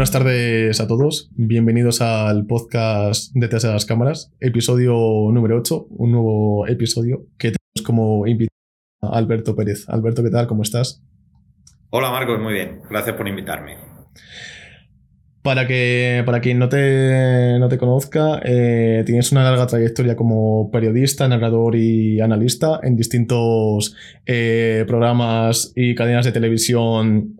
Buenas tardes a todos, bienvenidos al podcast Detrás de las Cámaras, episodio número 8, un nuevo episodio que tenemos como invitado a Alberto Pérez. Alberto, ¿qué tal? ¿Cómo estás? Hola Marcos, muy bien, gracias por invitarme. Para, que, para quien no te, no te conozca, eh, tienes una larga trayectoria como periodista, narrador y analista en distintos eh, programas y cadenas de televisión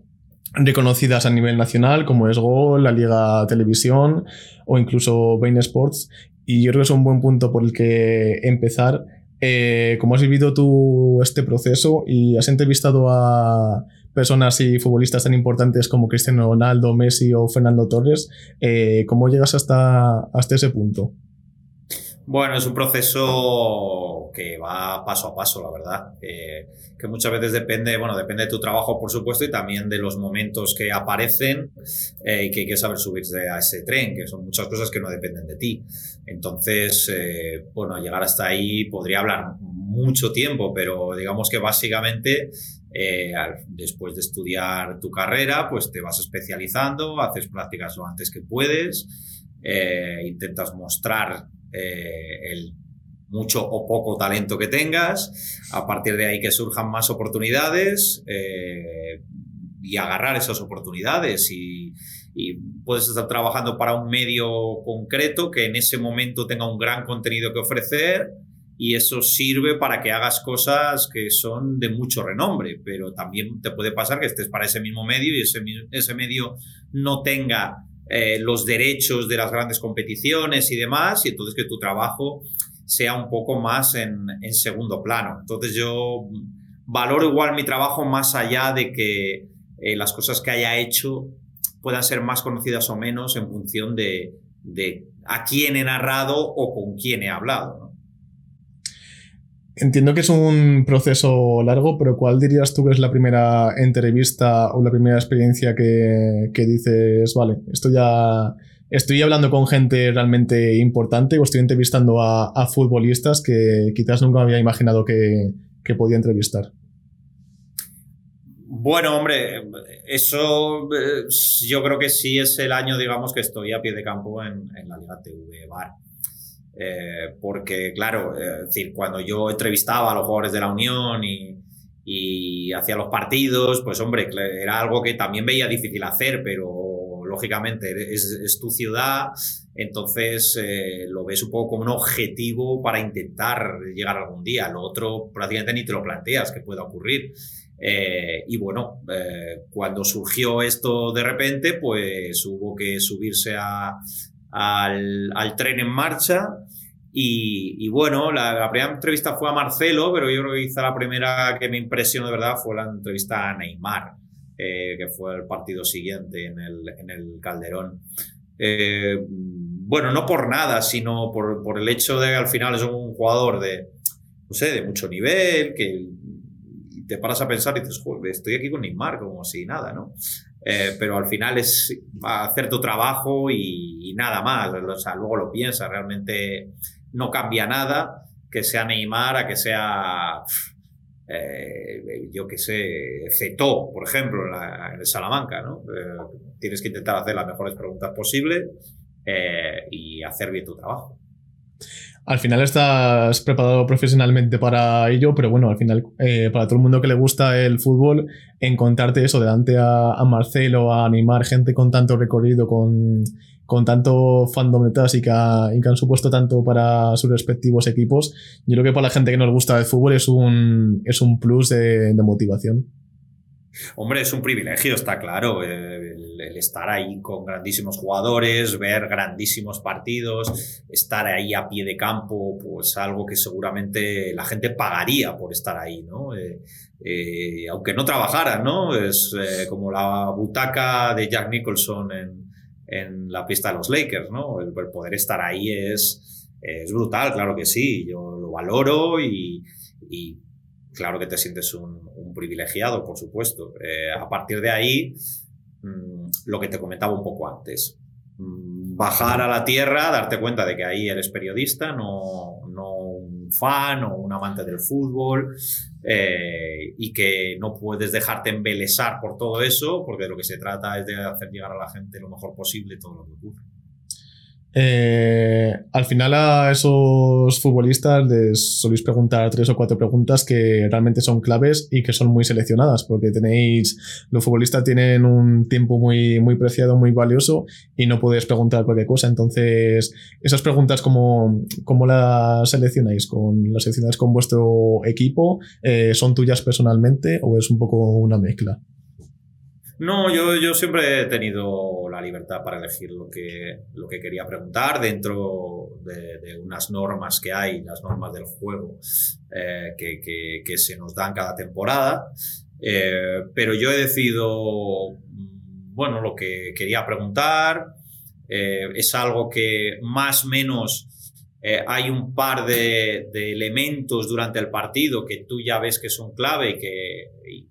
reconocidas a nivel nacional, como es Gol, la Liga Televisión o incluso Bain Sports. Y yo creo que es un buen punto por el que empezar. Eh, ¿Cómo has vivido tú este proceso y has entrevistado a personas y futbolistas tan importantes como Cristiano Ronaldo, Messi o Fernando Torres? Eh, ¿Cómo llegas hasta, hasta ese punto? Bueno, es un proceso que va paso a paso, la verdad. Eh, que muchas veces depende, bueno, depende de tu trabajo, por supuesto, y también de los momentos que aparecen eh, y que hay que saber subirse a ese tren, que son muchas cosas que no dependen de ti. Entonces, eh, bueno, llegar hasta ahí podría hablar mucho tiempo, pero digamos que básicamente después de estudiar tu carrera, pues te vas especializando, haces prácticas lo antes que puedes, intentas mostrar eh, el mucho o poco talento que tengas, a partir de ahí que surjan más oportunidades eh, y agarrar esas oportunidades. Y, puedes estar trabajando para un medio concreto que en ese momento tenga un gran contenido que ofrecer y eso sirve para que hagas cosas que son de mucho renombre, pero también te puede pasar que estés para ese mismo medio y ese, ese medio no tenga eh, los derechos de las grandes competiciones y demás, y entonces que tu trabajo sea un poco más en, segundo plano. Entonces yo valoro igual mi trabajo más allá de que eh, las cosas que haya hecho puedan ser más conocidas o menos en función de, de a quién he narrado o con quién he hablado. Entiendo que es un proceso largo, pero ¿cuál dirías tú que es la primera entrevista o la primera experiencia que, dices, vale, estoy hablando con gente realmente importante o estoy entrevistando a, futbolistas que quizás nunca había imaginado que, podía entrevistar? Bueno, hombre, eso eh, yo creo que sí es el año, digamos, que estoy a pie de campo en, en la Liga TV Bar. Eh, porque, claro, eh, decir, cuando yo entrevistaba a los jugadores de la Unión y, hacía los partidos, pues hombre, era algo que también veía difícil hacer, pero lógicamente es, tu ciudad, entonces eh, lo ves un poco como un objetivo para intentar llegar algún día. Lo otro prácticamente ni te lo planteas que pueda ocurrir. y bueno, cuando surgió esto de repente, pues hubo que subirse a, al, al tren en marcha. Y, bueno, la, primera entrevista fue a Marcelo, pero yo creo que quizá la primera que me impresionó de verdad fue la entrevista a Neymar, eh, que fue el partido siguiente en el, en el Calderón. Eh, bueno, no por nada, sino por, por, el hecho de que al final es un jugador de, no sé, de mucho nivel, que te paras a pensar y dices, estoy aquí con Neymar, como si nada, ¿no? Eh, pero al final es hacer tu trabajo y, nada más. O sea, luego lo piensas, realmente no cambia nada que sea Neymar a que sea, eh, yo que sé, Ceto, por ejemplo, en, el Salamanca. ¿no? Eh, tienes que intentar hacer las mejores preguntas posibles y hacer bien tu trabajo al final estás preparado profesionalmente para ello, pero bueno, al final, eh, para todo el mundo que le gusta el fútbol, encontrarte eso delante a, Marcelo, a animar gente con tanto recorrido, con, con tanto fandom detrás y que, y que han supuesto tanto para sus respectivos equipos, yo creo que para la gente que nos gusta el fútbol es un, es un plus de motivación. Hombre, es un privilegio, está claro, el, estar ahí con grandísimos jugadores, ver grandísimos partidos, estar ahí a pie de campo, pues algo que seguramente la gente pagaría por estar ahí, ¿no? Eh, eh, aunque no trabajara, ¿no? Es eh, como la butaca de Jack Nicholson en, en, la pista de los Lakers, ¿no? El, poder estar ahí es, es brutal, claro que sí, yo lo valoro y claro que te sientes un, privilegiado, por supuesto. Eh, a partir de ahí, mm, lo que te comentaba un poco antes, mm, bajar a la tierra, darte cuenta de que ahí eres periodista, no, no un fan o un amante del fútbol, eh, y que no puedes dejarte embelesar por todo eso, porque de lo que se trata es de hacer llegar a la gente lo mejor posible todo lo que ocurre. Eh, al final a esos futbolistas les soléis preguntar tres o cuatro preguntas que realmente son claves y que son muy seleccionadas porque tenéis los futbolistas tienen un tiempo muy muy preciado muy valioso y no puedes preguntar cualquier cosa. Entonces esas preguntas cómo, cómo las seleccionáis con las seleccionáis con vuestro equipo eh, son tuyas personalmente o es un poco una mezcla no, yo, yo siempre he tenido la libertad para elegir lo que, lo que quería preguntar dentro de, unas normas que hay, las normas del juego eh, que, que, se nos dan cada temporada. Eh, pero yo he decidido, mm, bueno, lo que quería preguntar. Eh, es algo que más o menos hay un par de, de, elementos durante el partido que tú ya ves que son clave y que,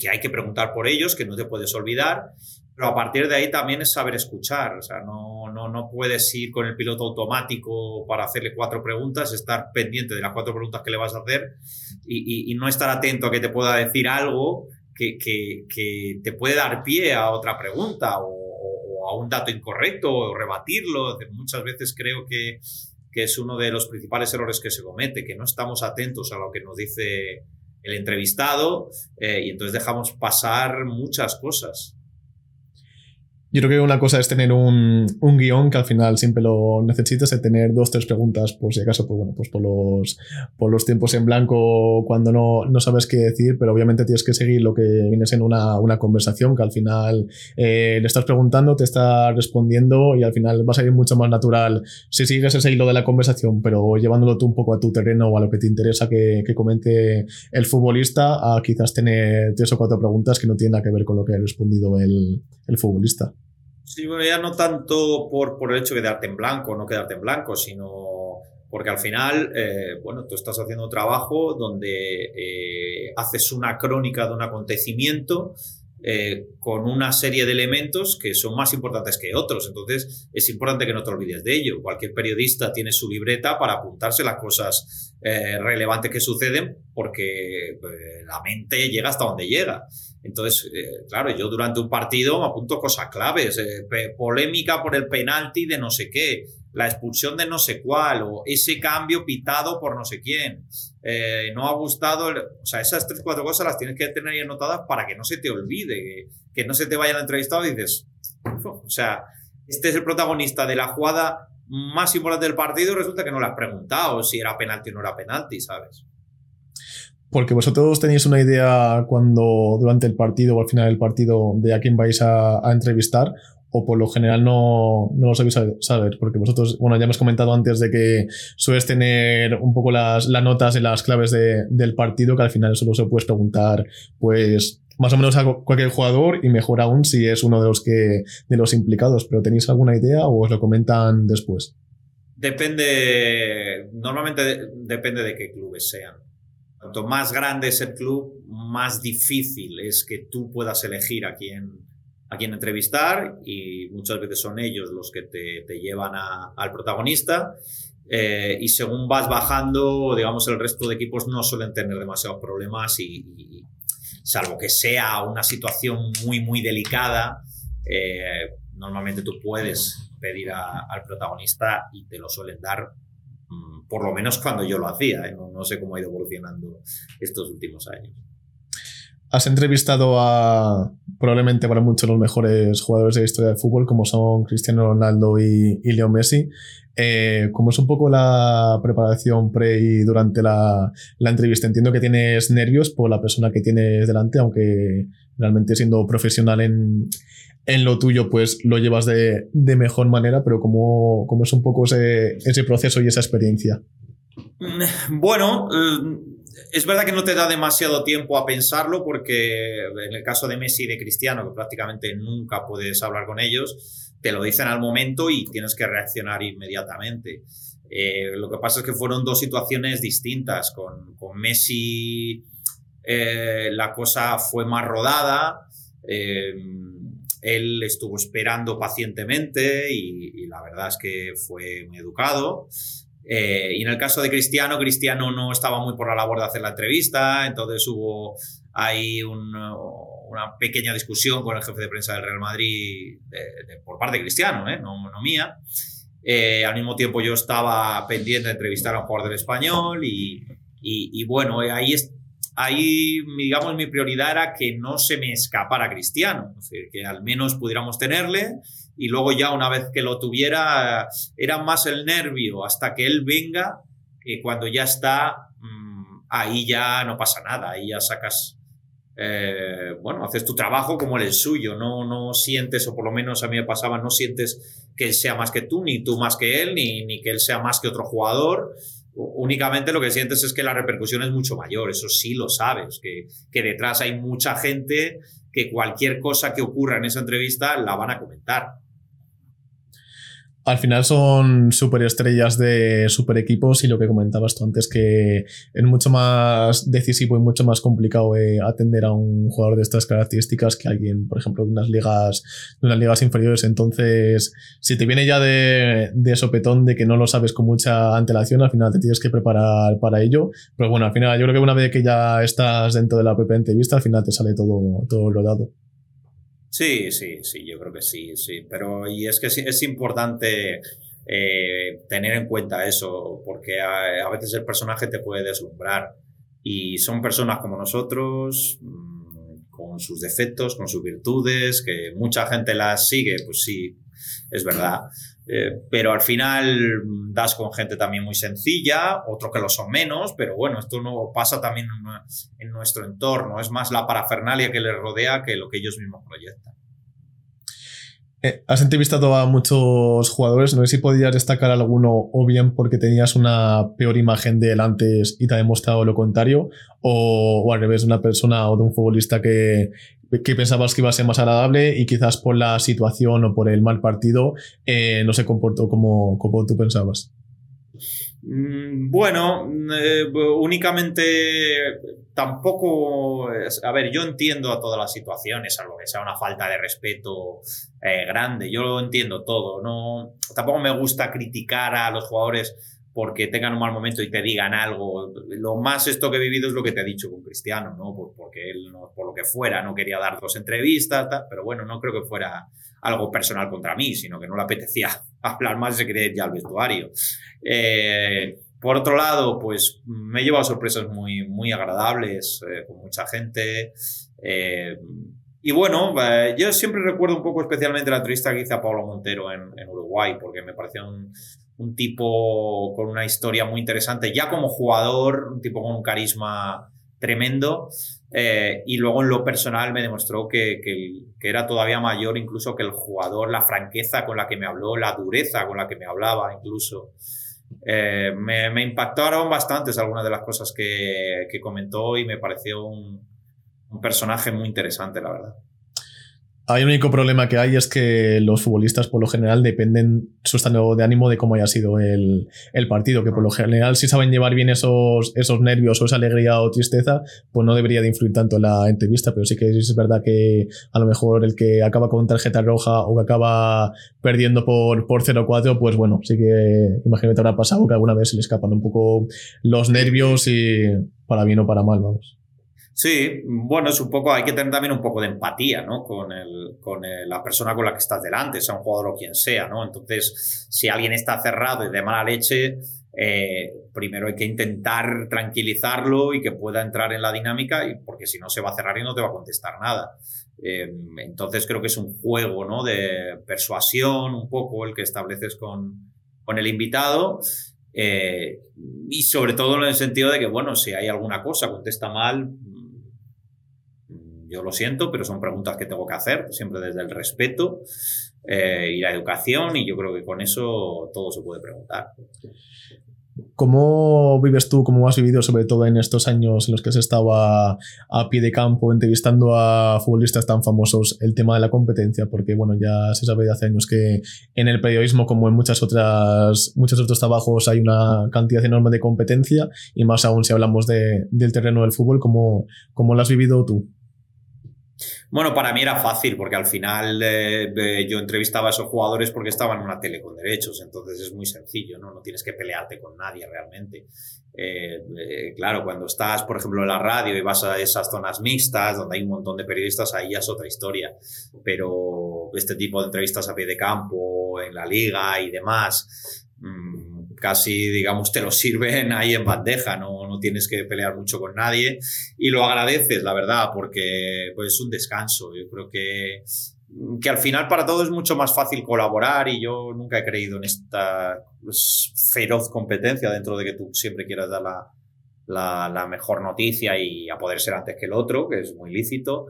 que hay que preguntar por ellos, que no te puedes olvidar, pero a partir de ahí también es saber escuchar, o sea, no, no, no puedes ir con el piloto automático para hacerle cuatro preguntas, estar pendiente de las cuatro preguntas que le vas a hacer y, no estar atento a que te pueda decir algo que, que, que te puede dar pie a otra pregunta o, a un dato incorrecto o rebatirlo. Muchas veces creo que, que es uno de los principales errores que se comete, que no estamos atentos a lo que nos dice el entrevistado eh, y entonces dejamos pasar muchas cosas. Yo creo que una cosa es tener un, un, guion que al final siempre lo necesitas, de tener dos, tres preguntas, por si acaso, pues bueno, pues por los, por los tiempos en blanco cuando no, no sabes qué decir, pero obviamente tienes que seguir lo que viene siendo una, una conversación que al final eh, le estás preguntando, te está respondiendo y al final va a salir mucho más natural si sigues ese hilo de la conversación, pero llevándolo tú un poco a tu terreno o a lo que te interesa que, que comente el futbolista, a quizás tener tres o cuatro preguntas que no tienen nada que ver con lo que ha respondido el, el futbolista. Sí, bueno, ya no tanto por, por el hecho de quedarte en blanco o no quedarte en blanco, sino porque al final, eh, bueno, tú estás haciendo un trabajo donde eh, haces una crónica de un acontecimiento eh, con una serie de elementos que son más importantes que otros. Entonces, es importante que no te olvides de ello. Cualquier periodista tiene su libreta para apuntarse las cosas relevantes que suceden porque la mente llega hasta donde llega. Entonces, eh, claro, yo durante un partido me apunto cosas claves, eh, polémica por el penalti de no sé qué, la expulsión de no sé cuál, o ese cambio pitado por no sé quién. Eh, no ha gustado, o sea, esas tres, cuatro cosas las tienes que tener ahí anotadas para que no se te olvide, que, no se te vaya el entrevistado y dices, o sea, este es el protagonista de la jugada más importante del partido, resulta que no le has preguntado si era penalti o no era penalti, ¿sabes? Porque vosotros tenéis una idea cuando durante el partido o al final del partido de a quién vais a, entrevistar o por lo general no, no lo sabéis saber, porque vosotros, bueno, ya hemos comentado antes de que sueles tener un poco las, las notas y las claves de, del partido, que al final solo se puedes preguntar, pues, más o menos a cualquier jugador y mejor aún si es uno de los que, de los implicados, pero ¿tenéis alguna idea o os lo comentan después? Depende, normalmente depende de qué clubes sean. Cuanto más grande es el club, más difícil es que tú puedas elegir a quién, a quién entrevistar y muchas veces son ellos los que te, te llevan al protagonista. Eh, y según vas bajando, digamos, el resto de equipos no suelen tener demasiados problemas y, salvo que sea una situación muy, muy delicada, eh, normalmente tú puedes pedir al protagonista y te lo suelen dar por lo menos cuando yo lo hacía, ¿eh? no, sé cómo ha ido evolucionando estos últimos años. Has entrevistado a probablemente para muchos los mejores jugadores de la historia del fútbol, como son Cristiano Ronaldo y, Leo Messi. Eh, ¿Cómo es un poco la preparación pre y durante la, la, entrevista? Entiendo que tienes nervios por la persona que tienes delante, aunque realmente siendo profesional en, en lo tuyo pues lo llevas de, mejor manera, pero ¿cómo, cómo es un poco ese, ese, proceso y esa experiencia? Bueno, eh, es verdad que no te da demasiado tiempo a pensarlo porque en el caso de Messi y de Cristiano, que prácticamente nunca puedes hablar con ellos, te lo dicen al momento y tienes que reaccionar inmediatamente. Eh, lo que pasa es que fueron dos situaciones distintas. Con, con Messi eh, la cosa fue más rodada. Él estuvo esperando pacientemente y, la verdad es que fue muy educado. Eh, y en el caso de Cristiano, Cristiano no estaba muy por la labor de hacer la entrevista, entonces hubo ahí una pequeña discusión con el jefe de prensa del Real Madrid por parte de Cristiano, ¿eh? no, no, mía. Eh, al mismo tiempo yo estaba pendiente de entrevistar a un jugador del español y, y, bueno, ahí, ahí, digamos, mi prioridad era que no se me escapara Cristiano, que al menos pudiéramos tenerle y luego ya una vez que lo tuviera, era más el nervio hasta que él venga, que cuando ya está, mm, ahí ya no pasa nada, ahí ya sacas, eh, bueno, haces tu trabajo como el suyo, no, no sientes, o por lo menos a mí me pasaba, no sientes que él sea más que tú, ni tú más que él, ni, ni que él sea más que otro jugador, únicamente lo que sientes es que la repercusión es mucho mayor, eso sí lo sabes, que, que, detrás hay mucha gente que cualquier cosa que ocurra en esa entrevista la van a comentar al final son superestrellas de super equipos y lo que comentabas tú antes que es mucho más decisivo y mucho más complicado eh, atender a un jugador de estas características que alguien, por ejemplo, de unas ligas, de unas ligas inferiores. Entonces, si te viene ya de, de, sopetón de que no lo sabes con mucha antelación, al final te tienes que preparar para ello. Pero bueno, al final yo creo que una vez que ya estás dentro de la propia entrevista, al final te sale todo, todo rodado. Sí, sí, sí, yo creo que sí, sí. Pero y es que es, importante eh, tener en cuenta eso, porque a, veces el personaje te puede deslumbrar. Y son personas como nosotros, mm, con sus defectos, con sus virtudes, que mucha gente las sigue, pues sí, es verdad. Eh, pero al final das con gente también muy sencilla, otros que lo son menos, pero bueno, esto no pasa también en, nuestro entorno, es más la parafernalia que les rodea que lo que ellos mismos proyectan. Eh, has entrevistado a muchos jugadores, no sé si podías destacar alguno o bien porque tenías una peor imagen de él antes y te ha demostrado lo contrario, o, al revés, de una persona o de un futbolista que, que pensabas que iba a ser más agradable y quizás por la situación o por el mal partido eh, no se comportó como, como tú pensabas. Mm, bueno, eh, únicamente tampoco, a ver, yo entiendo a todas las situaciones, algo que sea una falta de respeto eh, grande, yo lo entiendo todo, no, tampoco me gusta criticar a los jugadores porque tengan un mal momento y te digan algo. Lo más esto que he vivido es lo que te he dicho con Cristiano, ¿no? porque él, por lo que fuera, no quería dar dos entrevistas, pero bueno, no creo que fuera algo personal contra mí, sino que no le apetecía hablar más se quería ya al vestuario. Eh, por otro lado, pues me he llevado sorpresas muy, muy agradables eh, con mucha gente. Eh, y bueno, yo siempre recuerdo un poco especialmente la entrevista que hice a Pablo Montero en, en Uruguay, porque me pareció un, un tipo con una historia muy interesante, ya como jugador, un tipo con un carisma tremendo. Eh, y luego en lo personal me demostró que, que, era todavía mayor incluso que el jugador, la franqueza con la que me habló, la dureza con la que me hablaba incluso. Eh, me, impactaron bastantes algunas de las cosas que, que comentó y me pareció un personaje muy interesante, la verdad. Hay un único problema que hay es que los futbolistas por lo general dependen su estado de ánimo de cómo haya sido el, partido, que por lo general si saben llevar bien esos, esos nervios o esa alegría o tristeza, pues no debería de influir tanto en la entrevista, pero sí que es verdad que a lo mejor el que acaba con tarjeta roja o que acaba perdiendo por, por 0-4, pues bueno, sí que imagino que te habrá pasado que alguna vez se le escapan un poco los nervios y para bien o para mal, vamos. Sí, bueno, es un poco, hay que tener también un poco de empatía, ¿no? Con, el, con la persona con la que estás delante, sea un jugador o quien sea, ¿no? Entonces, si alguien está cerrado y de mala leche, eh, primero hay que intentar tranquilizarlo y que pueda entrar en la dinámica, y porque si no se va a cerrar y no te va a contestar nada. Eh, entonces creo que es un juego, ¿no? De persuasión, un poco el que estableces con, con el invitado. Eh, y sobre todo en el sentido de que, bueno, si hay alguna cosa, contesta mal, yo lo siento, pero son preguntas que tengo que hacer, siempre desde el respeto eh, y la educación, y yo creo que con eso todo se puede preguntar. ¿Cómo vives tú, cómo has vivido sobre todo en estos años en los que has estado a, pie de campo entrevistando a futbolistas tan famosos el tema de la competencia? Porque bueno, ya se sabe de hace años que en el periodismo como en muchas otras, muchos otros trabajos hay una cantidad enorme de competencia y más aún si hablamos de, del terreno del fútbol, ¿cómo, cómo lo has vivido tú? Bueno, para mí era fácil porque al final eh, yo entrevistaba a esos jugadores porque estaban en una tele con derechos, entonces es muy sencillo, ¿no? No tienes que pelearte con nadie realmente. Eh, eh, claro, cuando estás, por ejemplo, en la radio y vas a esas zonas mixtas donde hay un montón de periodistas, ahí ya es otra historia. Pero este tipo de entrevistas a pie de campo, en la liga y demás, mmm, casi, digamos, te lo sirven ahí en bandeja, no, no tienes que pelear mucho con nadie y lo agradeces, la verdad, porque pues, es un descanso. Yo creo que, que al final para todos es mucho más fácil colaborar y yo nunca he creído en esta pues, feroz competencia dentro de que tú siempre quieras dar la, la, la mejor noticia y a poder ser antes que el otro, que es muy lícito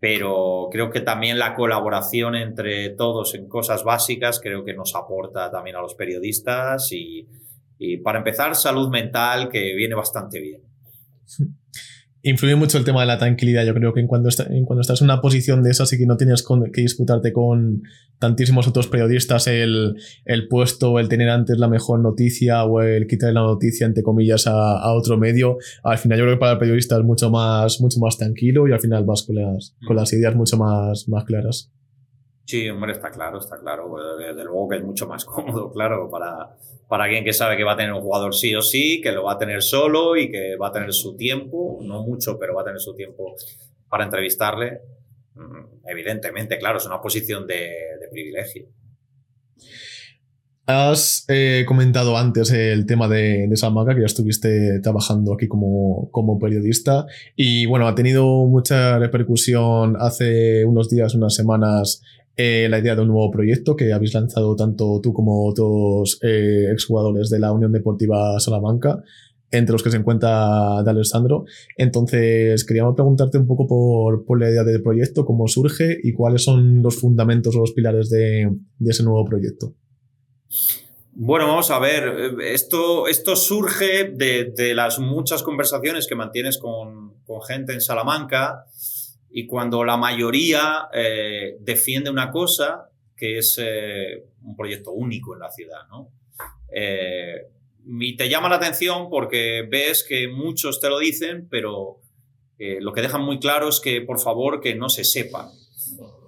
pero creo que también la colaboración entre todos en cosas básicas creo que nos aporta también a los periodistas y, y para empezar salud mental que viene bastante bien influye mucho el tema de la tranquilidad. Yo creo que en cuando, en cuando estás en una posición de esas y que no tienes que disputarte con tantísimos otros periodistas el, el, puesto, el tener antes la mejor noticia o el quitar la noticia, entre comillas, a, a, otro medio, al final yo creo que para el periodista es mucho más, mucho más tranquilo y al final vas con las, con las ideas mucho más, más claras. Sí, hombre, está claro, está claro. Desde luego que es mucho más cómodo, claro, para, para alguien que sabe que va a tener un jugador sí o sí, que lo va a tener solo y que va a tener su tiempo, no mucho, pero va a tener su tiempo para entrevistarle. Mm, evidentemente, claro, es una posición de, privilegio. Has eh, comentado antes el tema de, de Salamanca, que ya estuviste trabajando aquí como, como, periodista y bueno, ha tenido mucha repercusión hace unos días, unas semanas, eh, la idea de un nuevo proyecto que habéis lanzado tanto tú como otros eh, exjugadores de la Unión Deportiva Salamanca, entre los que se encuentra de Alessandro. Entonces, queríamos preguntarte un poco por, por, la idea del proyecto, cómo surge y cuáles son los fundamentos o los pilares de, ese nuevo proyecto. Bueno, vamos a ver, esto, esto surge de, de las muchas conversaciones que mantienes con, con gente en Salamanca y cuando la mayoría eh, defiende una cosa que es eh, un proyecto único en la ciudad, ¿no? Eh, y te llama la atención porque ves que muchos te lo dicen, pero eh, lo que dejan muy claro es que por favor que no se sepa.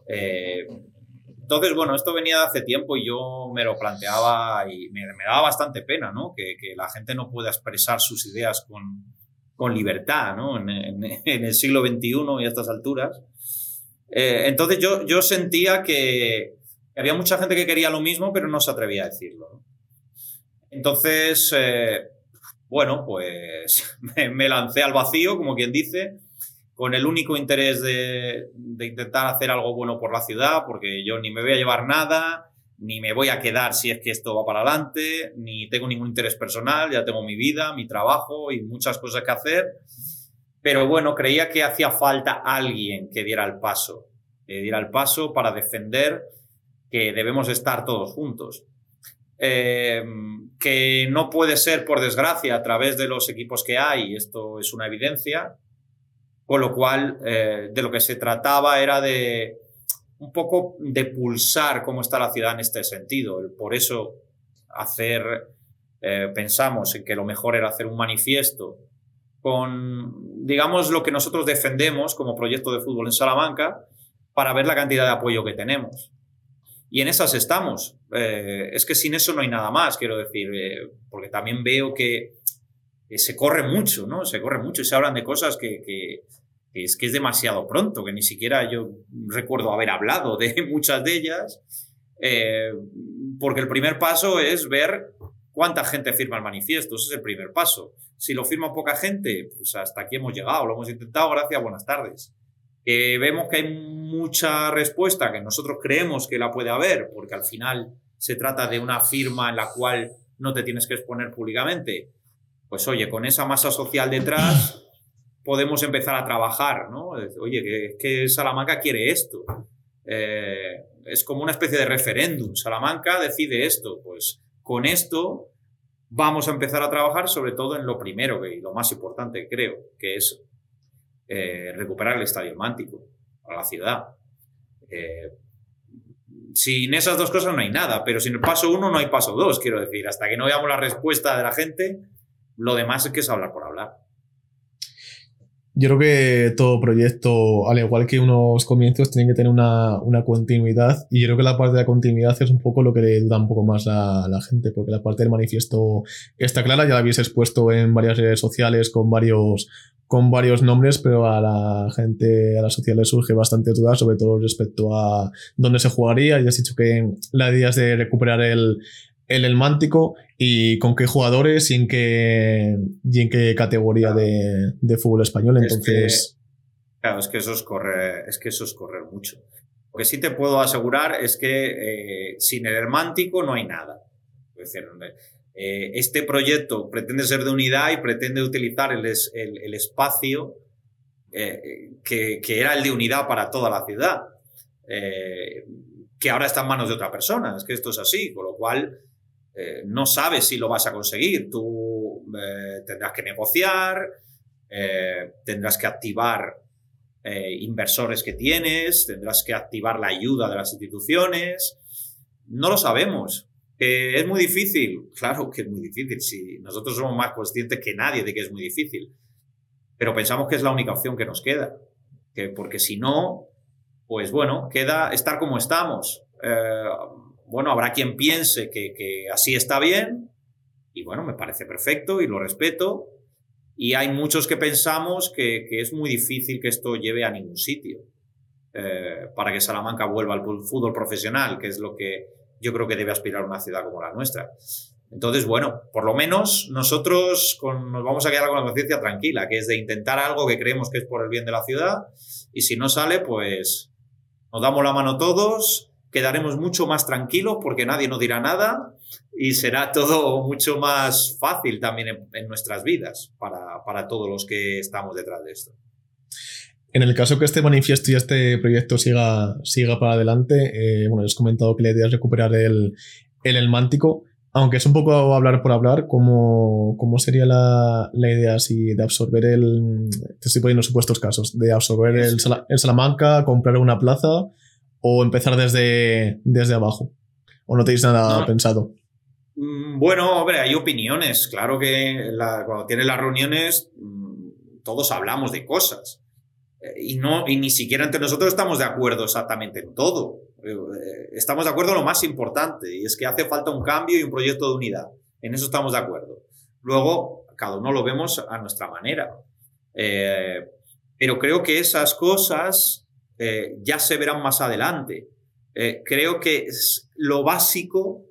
Eh, entonces, bueno, esto venía de hace tiempo y yo me lo planteaba y me, me daba bastante pena, ¿no? Que, que, la gente no pueda expresar sus ideas con, con libertad, ¿no? En, el siglo XXI y a estas alturas. Eh, entonces yo, yo sentía que había mucha gente que quería lo mismo, pero no se atrevía a decirlo. Entonces, eh, bueno, pues me, me, lancé al vacío, como quien dice, con el único interés de, de intentar hacer algo bueno por la ciudad, porque yo ni me voy a llevar nada, ni me voy a quedar si es que esto va para adelante, ni tengo ningún interés personal, ya tengo mi vida, mi trabajo y muchas cosas que hacer. Pero bueno, creía que hacía falta alguien que diera el paso, que diera el paso para defender que debemos estar todos juntos. Eh, que no puede ser, por desgracia, a través de los equipos que hay, esto es una evidencia, con lo cual eh, de lo que se trataba era de un poco de pulsar cómo está la ciudad en este sentido. Por eso hacer, eh, pensamos en que lo mejor era hacer un manifiesto con, digamos, lo que nosotros defendemos como proyecto de fútbol en Salamanca para ver la cantidad de apoyo que tenemos. Y en esas estamos. Eh, es que sin eso no hay nada más, quiero decir, eh, porque también veo que, se corre mucho, ¿no? Se corre mucho y se hablan de cosas que es que es demasiado pronto, que ni siquiera yo recuerdo haber hablado de muchas de ellas, eh, porque el primer paso es ver cuánta gente firma el manifiesto, ese es el primer paso. Si lo firma poca gente, pues hasta aquí hemos llegado, lo hemos intentado, gracias, buenas tardes. Eh, vemos que hay mucha respuesta que nosotros creemos que la puede haber, porque al final se trata de una firma en la cual no te tienes que exponer públicamente. Pues oye, con esa masa social detrás, podemos empezar a trabajar, ¿no? Oye, que, que Salamanca quiere esto. Eh, es como una especie de referéndum. Salamanca decide esto. Pues con esto vamos a empezar a trabajar sobre todo en lo primero y lo más importante, creo, que es eh, recuperar el estadio mántico a la ciudad. Eh, sin esas dos cosas no hay nada, pero sin el paso uno no hay paso dos, quiero decir. Hasta que no veamos la respuesta de la gente, lo demás es que es hablar por hablar. Yo creo que todo proyecto, al igual que unos comienzos, tienen que tener una, una, continuidad y yo creo que la parte de la continuidad es un poco lo que le duda un poco más a la gente, porque la parte del manifiesto está clara, ya la habéis expuesto en varias redes sociales con varios, con varios nombres, pero a la gente, a la sociedad le surge bastante duda, sobre todo respecto a dónde se jugaría. Ya has dicho que la idea es de recuperar el, el Elmántico y con qué jugadores y en qué, y en qué categoría de, de, fútbol español. Entonces. Es que, claro, es que eso es correr, es que eso es correr mucho. Lo que sí te puedo asegurar es que eh, sin el Elmántico no hay nada. Es decir, eh, este proyecto pretende ser de unidad y pretende utilizar el, el, el espacio eh, que, que, era el de unidad para toda la ciudad, eh, que ahora está en manos de otra persona. Es que esto es así, con lo cual eh, no sabes si lo vas a conseguir. Tú eh, tendrás que negociar, eh, tendrás que activar inversores que tienes, tendrás que activar la ayuda de las instituciones. No lo sabemos. ¿Es muy difícil? Claro que es muy difícil. Si nosotros somos más conscientes que nadie de que es muy difícil. Pero pensamos que es la única opción que nos queda. Que porque si no, pues bueno, queda estar como estamos bueno, habrá quien piense que, así está bien, y bueno, me parece perfecto y lo respeto. Y hay muchos que pensamos que, es muy difícil que esto lleve a ningún sitio eh, para que Salamanca vuelva al fútbol profesional, que es lo que yo creo que debe aspirar una ciudad como la nuestra. Entonces, bueno, por lo menos nosotros nos vamos a quedar con la conciencia tranquila, que es de intentar algo que creemos que es por el bien de la ciudad, y si no sale, pues nos damos la mano todos quedaremos mucho más tranquilos porque nadie nos dirá nada y será todo mucho más fácil también en, nuestras vidas para, para, todos los que estamos detrás de esto. En el caso que este manifiesto y este proyecto siga, siga para adelante, eh, bueno, has comentado que la idea es recuperar el, el elmántico, aunque es un poco hablar por hablar, ¿cómo, cómo sería la, la, idea así de absorber el... Te estoy poniendo supuestos casos, de absorber el, el Salamanca, comprar una plaza o empezar desde, desde abajo? ¿O no tenéis nada pensado? Mm, bueno, hombre, hay opiniones. Claro que cuando tienes las reuniones mm, todos hablamos de cosas. Eh, y, no, y ni siquiera entre nosotros estamos de acuerdo exactamente en todo. Eh, estamos de acuerdo en lo más importante, y es que hace falta un cambio y un proyecto de unidad. En eso estamos de acuerdo. Luego, cada uno lo vemos a nuestra manera. Eh, pero creo que esas cosas eh, ya se verán más adelante. Eh, creo que lo básico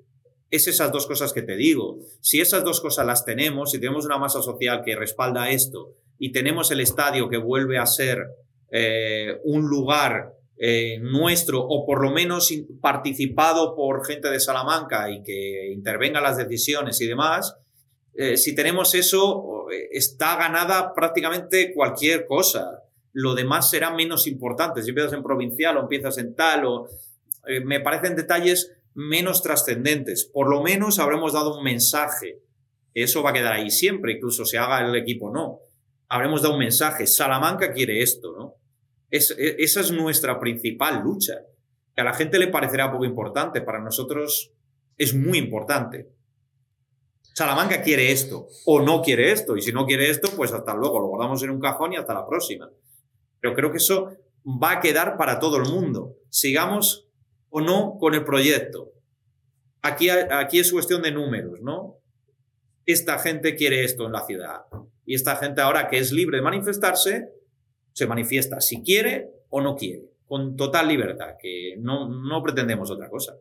es esas dos cosas que te digo. Si esas dos cosas las tenemos, si tenemos una masa social que respalda esto y tenemos el estadio que vuelve a ser eh, un lugar nuestro o por lo menos participado por gente de Salamanca y que intervenga las decisiones y demás, si tenemos eso, está ganada prácticamente cualquier cosa lo demás será menos importante. Si empiezas en provincial o empiezas en tal, o eh, me parecen detalles menos trascendentes. Por lo menos habremos dado un mensaje. Eso va a quedar ahí siempre, incluso se haga el equipo no. Habremos dado un mensaje. Salamanca quiere esto, ¿no? E, esa es nuestra principal lucha. Que a la gente le parecerá poco importante, para nosotros es muy importante. Salamanca quiere esto o no quiere esto, y si no quiere esto, pues hasta luego, lo guardamos en un cajón y hasta la próxima. Pero creo que eso va a quedar para todo el mundo. Sigamos o no con el proyecto. Aquí, aquí es cuestión de números, ¿no? Esta gente quiere esto en la ciudad. Y esta gente ahora que es libre de manifestarse, se manifiesta si quiere o no quiere, con total libertad, que no, no pretendemos otra cosa.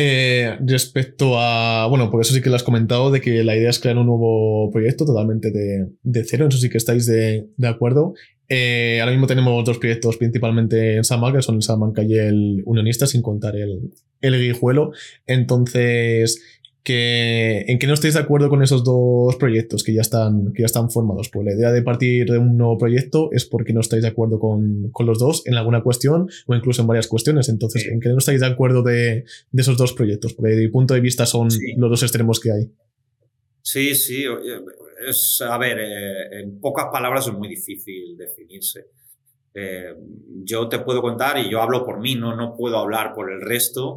Eh, respecto a. Bueno, por eso sí que lo has comentado, de que la idea es crear un nuevo proyecto totalmente de, de cero, eso sí que estáis de, de acuerdo. Eh, ahora mismo tenemos dos proyectos principalmente en Salamanca, que son el Salamanca y el Unionista, sin contar el, el Guijuelo. Entonces, ¿en qué no estáis de acuerdo con esos dos proyectos que ya están, que ya están formados? Pues la idea de partir de un nuevo proyecto es porque no estáis de acuerdo con, los dos en alguna cuestión o incluso en varias cuestiones. Entonces, ¿en qué no estáis de acuerdo de, esos dos proyectos? Porque de mi punto de vista son los dos extremos que hay. Sí, sí. Es, a ver, eh, en pocas palabras es muy difícil definirse. Eh, yo te puedo contar y yo hablo por mí, no, no puedo hablar por el resto,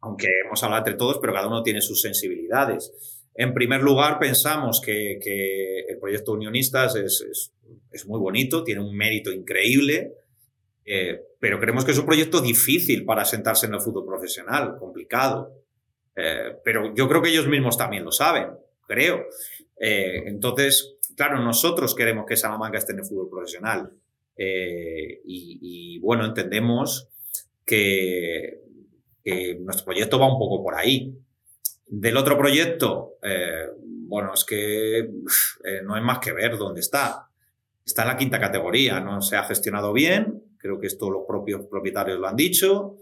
aunque hemos hablado entre todos, pero cada uno tiene sus sensibilidades. En primer lugar, pensamos que, el proyecto Unionistas es, muy bonito, tiene un mérito increíble, eh, pero creemos que es un proyecto difícil para sentarse en el fútbol profesional, complicado. Eh, pero yo creo que ellos mismos también lo saben, creo. Entonces, claro, nosotros queremos que Salamanca esté en el fútbol profesional. Y, bueno, entendemos que, nuestro proyecto va un poco por ahí. Del otro proyecto, eh, bueno, es que eh, no hay más que ver dónde está. Está en la quinta categoría, no se ha gestionado bien, creo que esto los propios propietarios lo han dicho.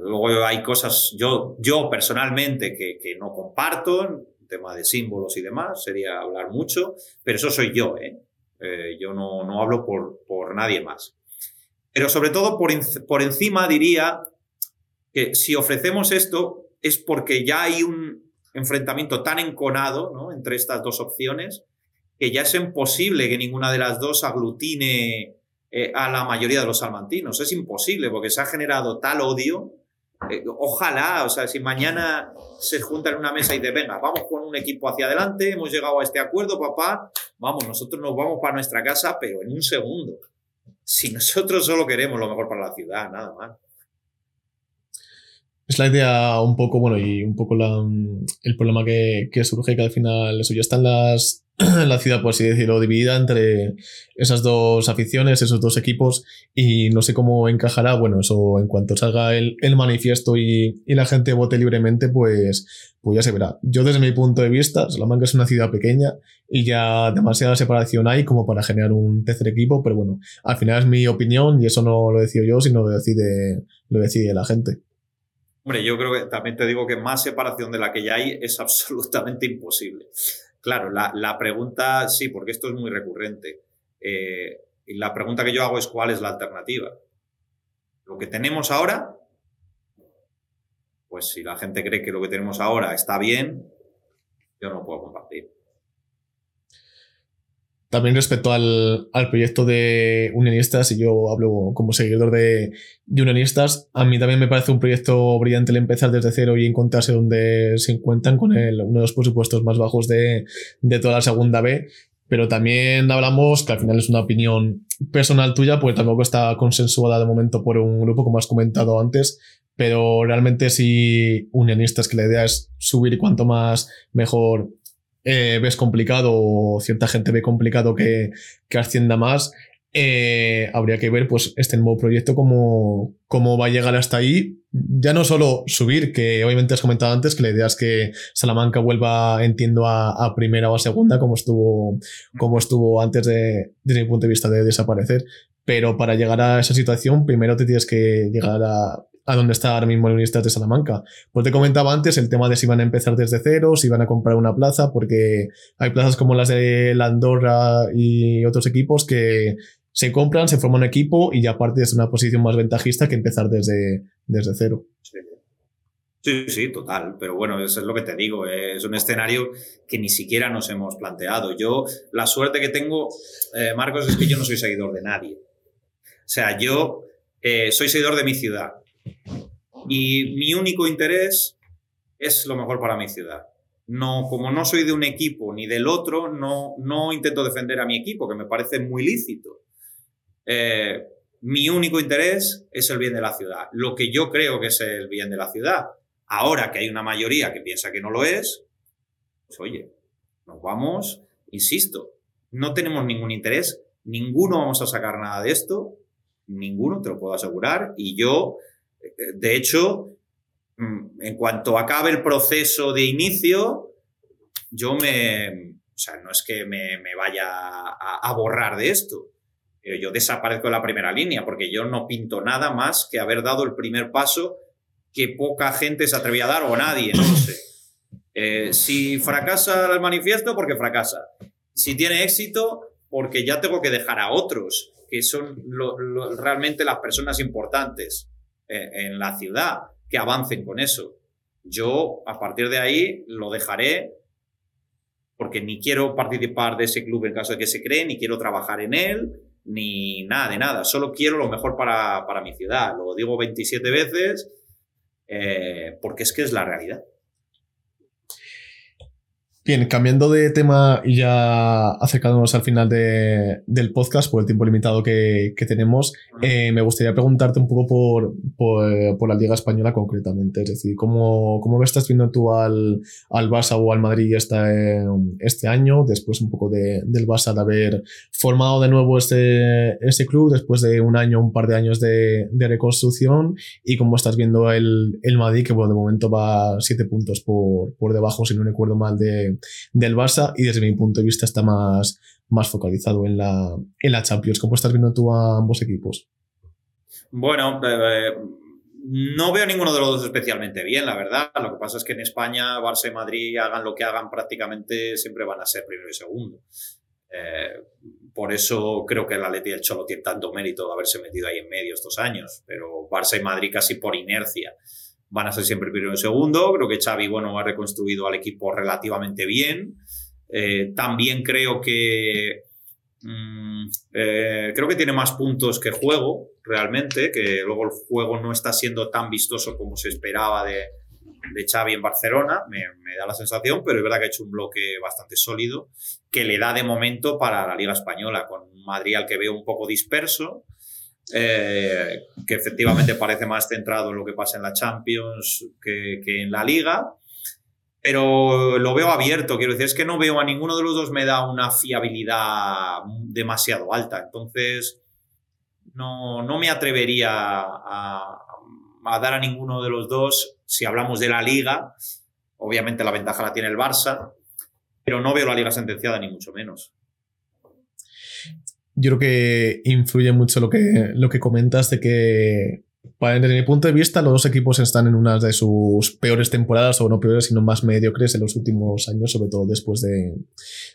Luego hay cosas, yo, yo personalmente, que, que no comparto, tema de símbolos y demás, sería hablar mucho, pero eso soy yo, ¿eh? Eh yo no, no hablo por, por nadie más. Pero sobre todo por, por encima diría que si ofrecemos esto, es porque ya hay un enfrentamiento tan enconado ¿no? entre estas dos opciones que ya es imposible que ninguna de las dos aglutine eh, a la mayoría de los salmantinos. Es imposible porque se ha generado tal odio. Eh, ojalá, o sea, si mañana se junta en una mesa y dice, venga, vamos con un equipo hacia adelante, hemos llegado a este acuerdo, papá, vamos, nosotros nos vamos para nuestra casa, pero en un segundo. Si nosotros solo queremos lo mejor para la ciudad, nada más. Es la idea un poco, bueno, y un poco el problema que, que surge que al final eso ya está en, las, la ciudad, por así decirlo, dividida entre esas dos aficiones, esos dos equipos, y no sé cómo encajará, bueno, eso en cuanto salga el, el manifiesto y, y, la gente vote libremente, pues, pues ya se verá. Yo desde mi punto de vista, Salamanca es una ciudad pequeña y ya demasiada separación hay como para generar un tercer equipo, pero bueno, al final es mi opinión y eso no lo decido yo, sino lo decide, lo decide la gente. Hombre, yo creo que también te digo que más separación de la que ya hay es absolutamente imposible. Claro, la, pregunta, sí, porque esto es muy recurrente. Eh, y la pregunta que yo hago es cuál es la alternativa. Lo que tenemos ahora, pues si la gente cree que lo que tenemos ahora está bien, yo no puedo compartir. También respecto al, proyecto de Unionistas, y yo hablo como seguidor de, Unionistas, a mí también me parece un proyecto brillante el empezar desde cero y encontrarse donde se encuentran con el, uno de los presupuestos más bajos de, toda la segunda B. Pero también hablamos que al final es una opinión personal tuya, pues tampoco está consensuada de momento por un grupo, como has comentado antes, pero realmente si unionistas, que la idea es subir cuanto más mejor eh, ves complicado o cierta gente ve complicado que, que ascienda más, eh, habría que ver pues este nuevo proyecto cómo, cómo va a llegar hasta ahí. Ya no solo subir, que obviamente has comentado antes que la idea es que Salamanca vuelva, entiendo, a, primera o a segunda, como estuvo, como estuvo antes de, desde mi punto de vista, de desaparecer. Pero para llegar a esa situación, primero te tienes que llegar a, a dónde está ahora mismo el Universidad de Salamanca. Pues te comentaba antes el tema de si van a empezar desde cero, si van a comprar una plaza, porque hay plazas como las de la Andorra y otros equipos que se compran, se forma un equipo y ya partes de una posición más ventajista que empezar desde, desde cero. Sí. sí. total. Pero bueno, eso es lo que te digo. Es un escenario que ni siquiera nos hemos planteado. Yo, la suerte que tengo, eh, Marcos, es que yo no soy seguidor de nadie. O sea, yo eh, soy seguidor de mi ciudad. Y mi único interés es lo mejor para mi ciudad. No, como no soy de un equipo ni del otro, no, no intento defender a mi equipo, que me parece muy lícito. Eh, mi único interés es el bien de la ciudad, lo que yo creo que es el bien de la ciudad. Ahora que hay una mayoría que piensa que no lo es, pues oye, nos vamos, insisto, no tenemos ningún interés, ninguno vamos a sacar nada de esto, ninguno, te lo puedo asegurar, y yo de hecho, mm, en cuanto acabe el proceso de inicio, yo me, o sea, no es que me, vaya a, borrar de esto, pero yo desaparezco de la primera línea, porque yo no pinto nada más que haber dado el primer paso que poca gente se atrevía a dar, o nadie, no sé. Eh, si fracasa el manifiesto, porque fracasa. Si tiene éxito, porque ya tengo que dejar a otros, que son realmente las personas importantes. Eh, en la ciudad, que avancen con eso. Yo, a partir de ahí, lo dejaré porque ni quiero participar de ese club en caso de que se cree, ni quiero trabajar en él, ni nada de nada. Solo quiero lo mejor para, para mi ciudad. Lo digo 27 veces eh, porque es que es la realidad. Bien, cambiando de tema y ya acercándonos al final del podcast, por el tiempo limitado que, tenemos, eh, me gustaría preguntarte un poco por, por, la Liga Española concretamente. Es decir, ¿cómo, cómo estás viendo tú al, al Barça o al Madrid este, este año? Después un poco de, del Barça de haber formado de nuevo este, este club después de un año, un par de años de, de reconstrucción. Y cómo estás viendo el, el Madrid, que bueno, de momento va siete puntos por, por debajo, si no recuerdo mal, de del Barça y desde mi punto de vista está más, más focalizado en la, en la Champions. ¿Cómo estás viendo tú a ambos equipos? Bueno, eh, no veo ninguno de los dos especialmente bien, la verdad. Lo que pasa es que en España, Barça y Madrid, hagan lo que hagan, prácticamente siempre van a ser primero y segundo. Eh, por eso creo que el Atleti y el Cholo tienen tanto mérito de haberse metido ahí en medio estos años. Pero Barça y Madrid casi por inercia van a ser siempre primero y segundo. Creo que Xavi, bueno, ha reconstruido al equipo relativamente bien. Eh, también creo que mm, eh, creo que tiene más puntos que juego, realmente, que luego el juego no está siendo tan vistoso como se esperaba de, de Xavi en Barcelona, me, me, da la sensación, pero es verdad que ha hecho un bloque bastante sólido que le da de momento para la Liga Española, con Madrid al que veo un poco disperso, eh, que efectivamente parece más centrado en lo que pasa en la Champions que, en la Liga. Pero lo veo abierto, quiero decir, es que no veo a ninguno de los dos me da una fiabilidad demasiado alta. Entonces, no, no me atrevería a, a dar a ninguno de los dos si hablamos de la liga. Obviamente la ventaja la tiene el Barça, pero no veo la liga sentenciada ni mucho menos yo creo que influye mucho lo que, lo que comentas de que desde mi punto de vista, los dos equipos están en una de sus peores temporadas, o no peores, sino más mediocres en los últimos años, sobre todo después de,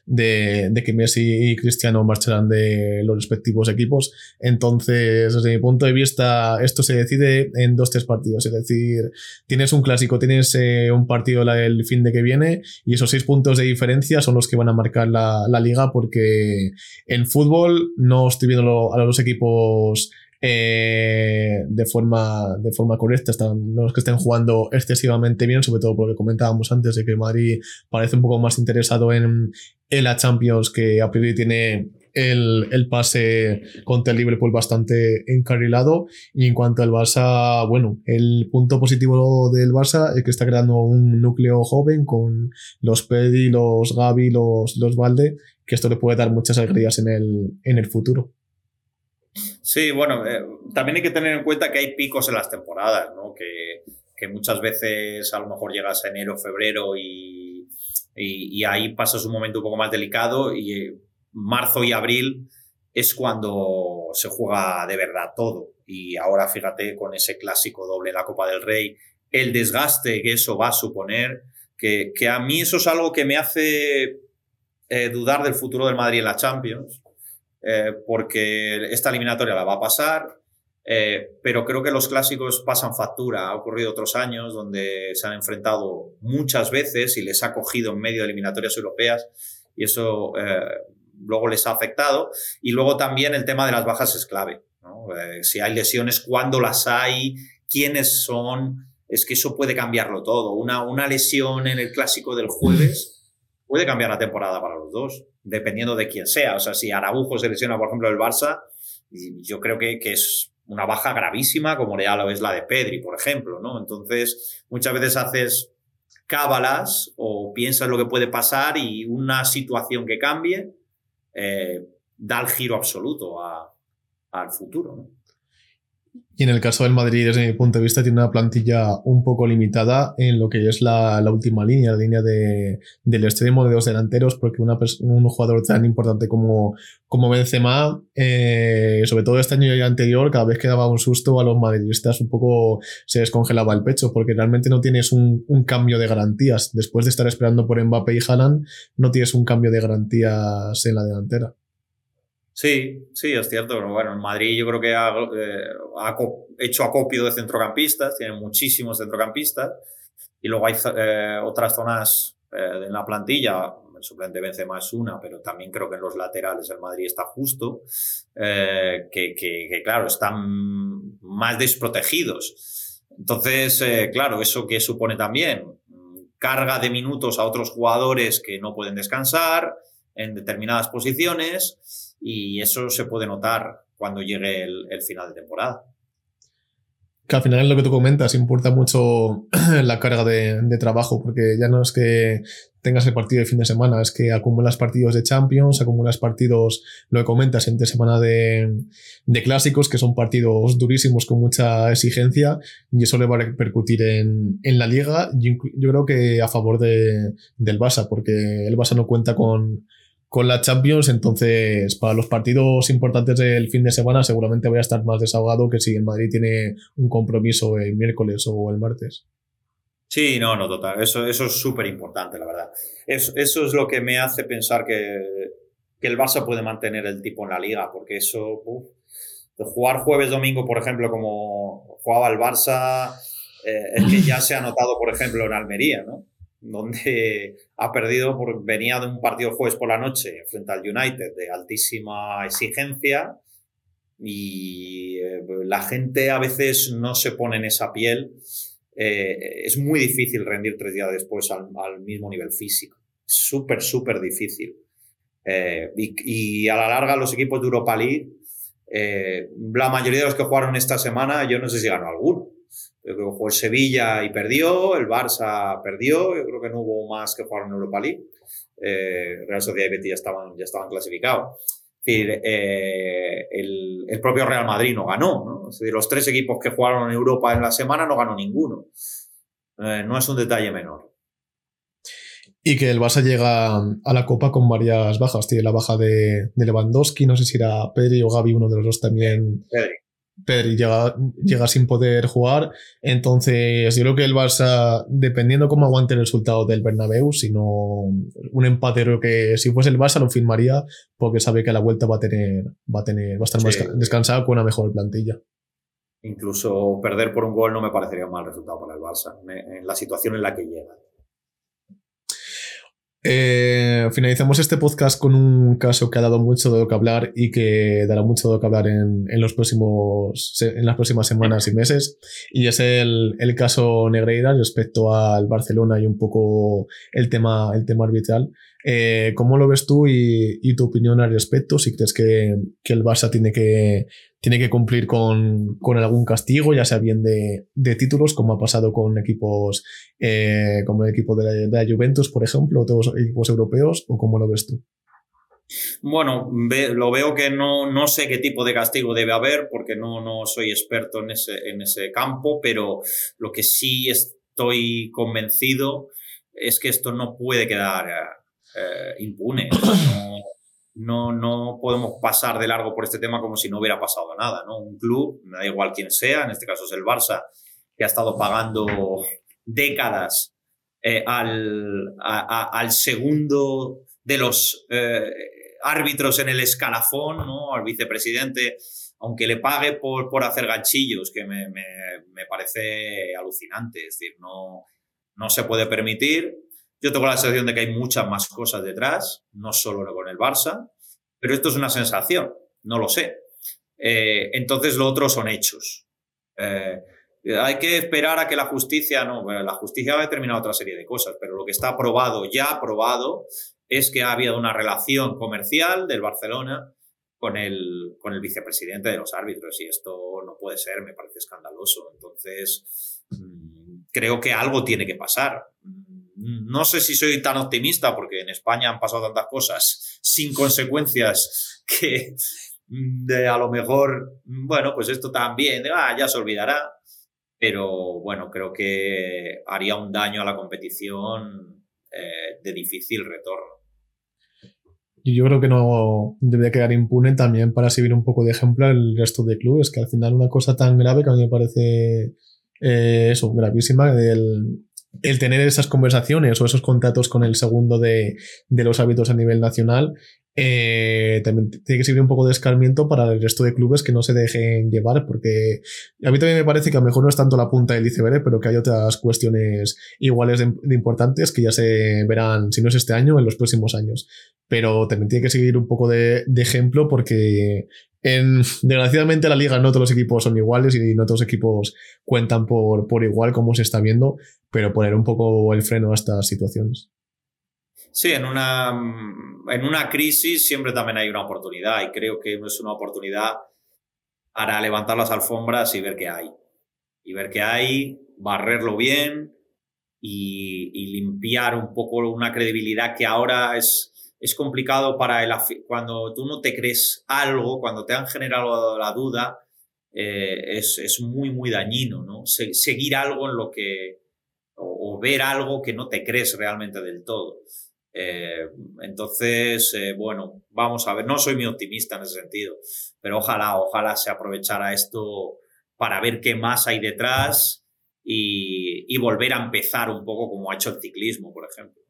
de, que Messi y Cristiano marcharan de los respectivos equipos. Entonces, desde mi punto de vista, esto se decide en dos, tres partidos. Es decir, tienes un clásico, tienes eh, un partido el fin de que viene, y esos seis puntos de diferencia son los que van a marcar la, la liga, porque en fútbol no estoy viendo a los dos equipos eh, de, forma, de forma correcta, están los que estén jugando excesivamente bien, sobre todo porque comentábamos antes de que Madrid parece un poco más interesado en, en la Champions, que a priori tiene el, el, pase contra el Liverpool bastante encarrilado. Y en cuanto al Barça, bueno, el punto positivo del Barça es que está creando un núcleo joven con los Pedi, los Gavi, los, los Valde, que esto le puede dar muchas alegrías en el, en el futuro. Sí, bueno, eh, también hay que tener en cuenta que hay picos en las temporadas, ¿no? Que, que muchas veces a lo mejor llegas a enero, febrero y, y, ahí pasas un momento un poco más delicado y eh, marzo y abril es cuando se juega de verdad todo. Y ahora fíjate con ese clásico doble, la Copa del Rey, el desgaste que eso va a suponer, que, que a mí eso es algo que me hace eh, dudar del futuro del Madrid en la Champions eh, porque esta eliminatoria la va a pasar, eh, pero creo que los clásicos pasan factura. Ha ocurrido otros años donde se han enfrentado muchas veces y les ha cogido en medio de eliminatorias europeas y eso eh, luego les ha afectado. Y luego también el tema de las bajas es clave. si hay lesiones, cuándo las hay, quiénes son, es que eso puede cambiarlo todo. Una, una lesión en el clásico del jueves puede cambiar la temporada para los dos, dependiendo de quién sea. O sea, si Araujo se lesiona, por ejemplo, el Barça, yo creo que, que es una baja gravísima, como ya lo es la de Pedri, por ejemplo, ¿no? Entonces, muchas veces haces cábalas o piensas lo que puede pasar y una situación que cambie eh, da el giro absoluto al futuro. Y en el caso del Madrid, desde mi punto de vista, tiene una plantilla un poco limitada en lo que es la, última línea, la línea de, del extremo de dos delanteros, porque una, un jugador tan importante como, como Benzema, eh, sobre todo este año y el anterior, cada vez que daba un susto a los madridistas un poco se descongelaba el pecho, porque realmente no tienes un, un cambio de garantías. Después de estar esperando por Mbappé y Haaland, no tienes un cambio de garantías en la delantera. Sí, sí, es cierto. Pero bueno, en Madrid yo creo que ha, eh, hecho acopio de centrocampistas, tiene muchísimos centrocampistas. Y luego hay eh, otras zonas eh, en la plantilla, el suplente Benzema es una, pero también creo que en los laterales el Madrid está justo, que, que, que, claro, están más desprotegidos. Entonces, claro, eso que supone también carga de minutos a otros jugadores que no pueden descansar en determinadas posiciones y eso se puede notar cuando llegue el final de temporada. Que al final lo que tú comentas, importa mucho la carga de, trabajo, porque ya no es que tengas el partido de fin de semana, es que acumulas partidos de Champions, acumulas partidos, lo que comentas, entre semana de, clásicos, que son partidos durísimos con mucha exigencia, y eso le va a repercutir en, la liga, yo, yo, creo que a favor de, del Barça, porque el Barça no cuenta con con la Champions, entonces para los partidos importantes del fin de semana seguramente voy a estar más desahogado que si el Madrid tiene un compromiso el miércoles o el martes. Sí, no, no, total. Eso, es súper importante, la verdad. Eso, es lo que me hace pensar que, el Barça puede mantener el tipo en la liga, porque eso, de jugar jueves-domingo, por ejemplo, como jugaba el Barça, eh, es que ya se ha notado, por ejemplo, en Almería, ¿no? Donde ha perdido, por, venía de un partido jueves por la noche frente al United de altísima exigencia y eh, la gente a veces no se pone en esa piel. Eh, es muy difícil rendir tres días después al, mismo nivel físico. Súper, súper difícil. Eh, y, a la larga los equipos de Europa League, la mayoría de los que jugaron esta semana, yo no sé si ganó alguno yo creo que jugó el Sevilla y perdió, el Barça perdió, yo creo que no hubo más que jugar en Europa League. Eh, Real Sociedad y Betis ya estaban, ya estaban clasificados. Es decir, eh, el, el, propio Real Madrid no ganó, ¿no? Es decir, los tres equipos que jugaron en Europa en la semana no ganó ninguno. Eh, no es un detalle menor. Y que el Barça llega a la Copa con varias bajas. Tiene la baja de, de Lewandowski, no sé si era Pedri o Gaby, uno de los dos también. Pedri. Pedri llega, llega sin poder jugar. Entonces, yo creo que el Barça, dependiendo cómo aguante el resultado del Bernabéu, si no un empate, creo que si fuese el Barça lo firmaría porque sabe que la vuelta va a tener, va a tener, va a estar más descansado con una mejor plantilla. Incluso perder por un gol no me parecería un mal resultado para el Barça, en la situación en la que llega. Eh, finalizamos este podcast con un caso que ha dado mucho de lo que hablar y que dará mucho de lo que hablar en, los próximos, en las próximas semanas y meses. Y es el, caso Negreira respecto al Barcelona y un poco el tema, el tema arbitral. Eh, ¿Cómo lo ves tú y, tu opinión al respecto? Si crees que, el Barça tiene que, tiene que cumplir con, algún castigo, ya sea bien de, títulos, como ha pasado con equipos eh, como el equipo de la, Juventus, por ejemplo, o todos equipos europeos, o cómo lo ves tú? Bueno, lo veo que no, no sé qué tipo de castigo debe haber, porque no, no soy experto en ese, en ese campo, pero lo que sí estoy convencido es que esto no puede quedar eh, impune. No, no, podemos pasar de largo por este tema como si no hubiera pasado nada. ¿no? Un club, da igual quién sea, en este caso es el Barça, que ha estado pagando décadas eh, al, al, segundo de los eh, árbitros en el escalafón, ¿no? al vicepresidente, aunque le pague por, por hacer ganchillos, que me, me, me parece alucinante. Es decir, no, no se puede permitir yo tengo la sensación de que hay muchas más cosas detrás, no solo con el Barça, pero esto es una sensación, no lo sé. Eh, entonces lo otro son hechos. Eh, hay que esperar a que la justicia, no, la justicia va a determinar otra serie de cosas, pero lo que está aprobado, ya aprobado, es que ha habido una relación comercial del Barcelona con el, con el vicepresidente de los árbitros y esto no puede ser, me parece escandaloso. Entonces, mm, creo que algo tiene que pasar no sé si soy tan optimista porque en España han pasado tantas cosas sin consecuencias que a lo mejor, bueno, pues esto también, ah, ya se olvidará, pero bueno, creo que haría un daño a la competición eh, de difícil retorno. Yo creo que no debería quedar impune también para seguir un poco de ejemplo al resto de clubes, que al final una cosa tan grave que a mí me parece eh, eso, gravísima, del, el tener esas conversaciones o esos contratos con el segundo de, los hábitos a nivel nacional eh, también tiene que servir un poco de escarmiento para el resto de clubes que no se dejen llevar, porque a mí también me parece que a lo mejor no es tanto la punta del iceberg, pero que hay otras cuestiones iguales de, importantes que ya se verán, si no es este año, en los próximos años. Pero también tiene que seguir un poco de, ejemplo porque en, desgraciadamente la liga no todos los equipos son iguales y no todos los equipos cuentan por, por igual como se está viendo, pero poner un poco el freno a estas situaciones. Sí, en una, en una crisis siempre también hay una oportunidad y creo que es una oportunidad para levantar las alfombras y ver qué hay. Y ver qué hay, barrerlo bien y limpiar un poco una credibilidad que ahora es, es complicado para el cuando tú no te crees algo, cuando te han generado la duda, eh, es, es, muy, muy dañino, ¿no? seguir algo en lo que, o, ver algo que no te crees realmente del todo. Eh, entonces, eh, bueno, vamos a ver, no soy muy optimista en ese sentido, pero ojalá, ojalá se aprovechara esto para ver qué más hay detrás y, y volver a empezar un poco como ha hecho el ciclismo, por ejemplo.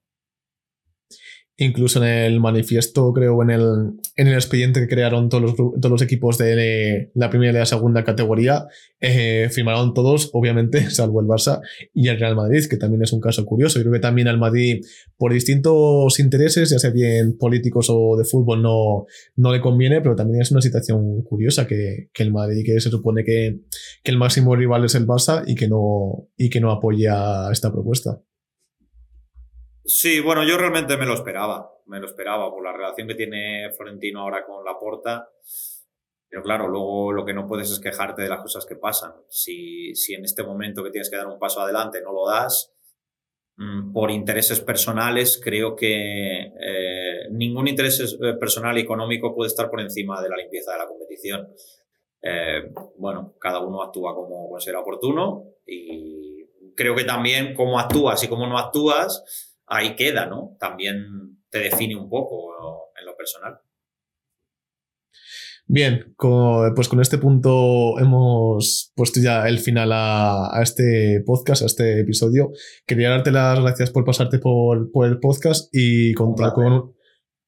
Incluso en el manifiesto, creo, en el, en el expediente que crearon todos los, todos los equipos de la primera y la segunda categoría, eh, firmaron todos, obviamente, salvo el Barça y el Real Madrid, que también es un caso curioso. Yo creo que también al Madrid, por distintos intereses, ya sea bien políticos o de fútbol, no, no le conviene, pero también es una situación curiosa que, que el Madrid, que se supone que, que el máximo rival es el Barça y que no, y que no apoya esta propuesta. Sí, bueno, yo realmente me lo esperaba, me lo esperaba por la relación que tiene Florentino ahora con Laporta. Pero claro, luego lo que no puedes es quejarte de las cosas que pasan. Si, si en este momento que tienes que dar un paso adelante no lo das, mm, por intereses personales, creo que eh, ningún interés eh, personal y económico puede estar por encima de la limpieza de la competición. Eh, bueno, cada uno actúa como considera oportuno y creo que también cómo actúas y cómo no actúas ahí queda, ¿no? También te define un poco en lo personal. Bien, pues con este punto hemos puesto ya el final a, este podcast, a este episodio. Quería darte las gracias por pasarte por, el podcast y contar con,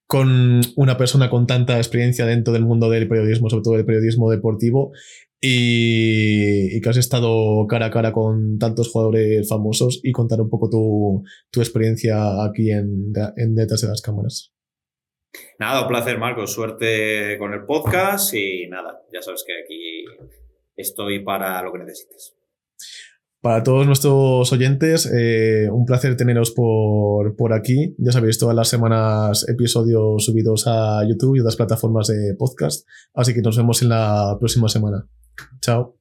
con una persona con tanta experiencia dentro del mundo del periodismo, sobre todo del periodismo deportivo, y, que has estado cara a cara con tantos jugadores famosos y contar un poco tu, experiencia aquí en, en Detrás de las Cámaras. Nada, un placer, Marcos. Suerte con el podcast y nada, ya sabes que aquí estoy para lo que necesites. Para todos nuestros oyentes, eh, un placer teneros por, por, aquí. Ya sabéis, todas las semanas episodios subidos a YouTube y otras plataformas de podcast. Así que nos vemos en la próxima semana. So.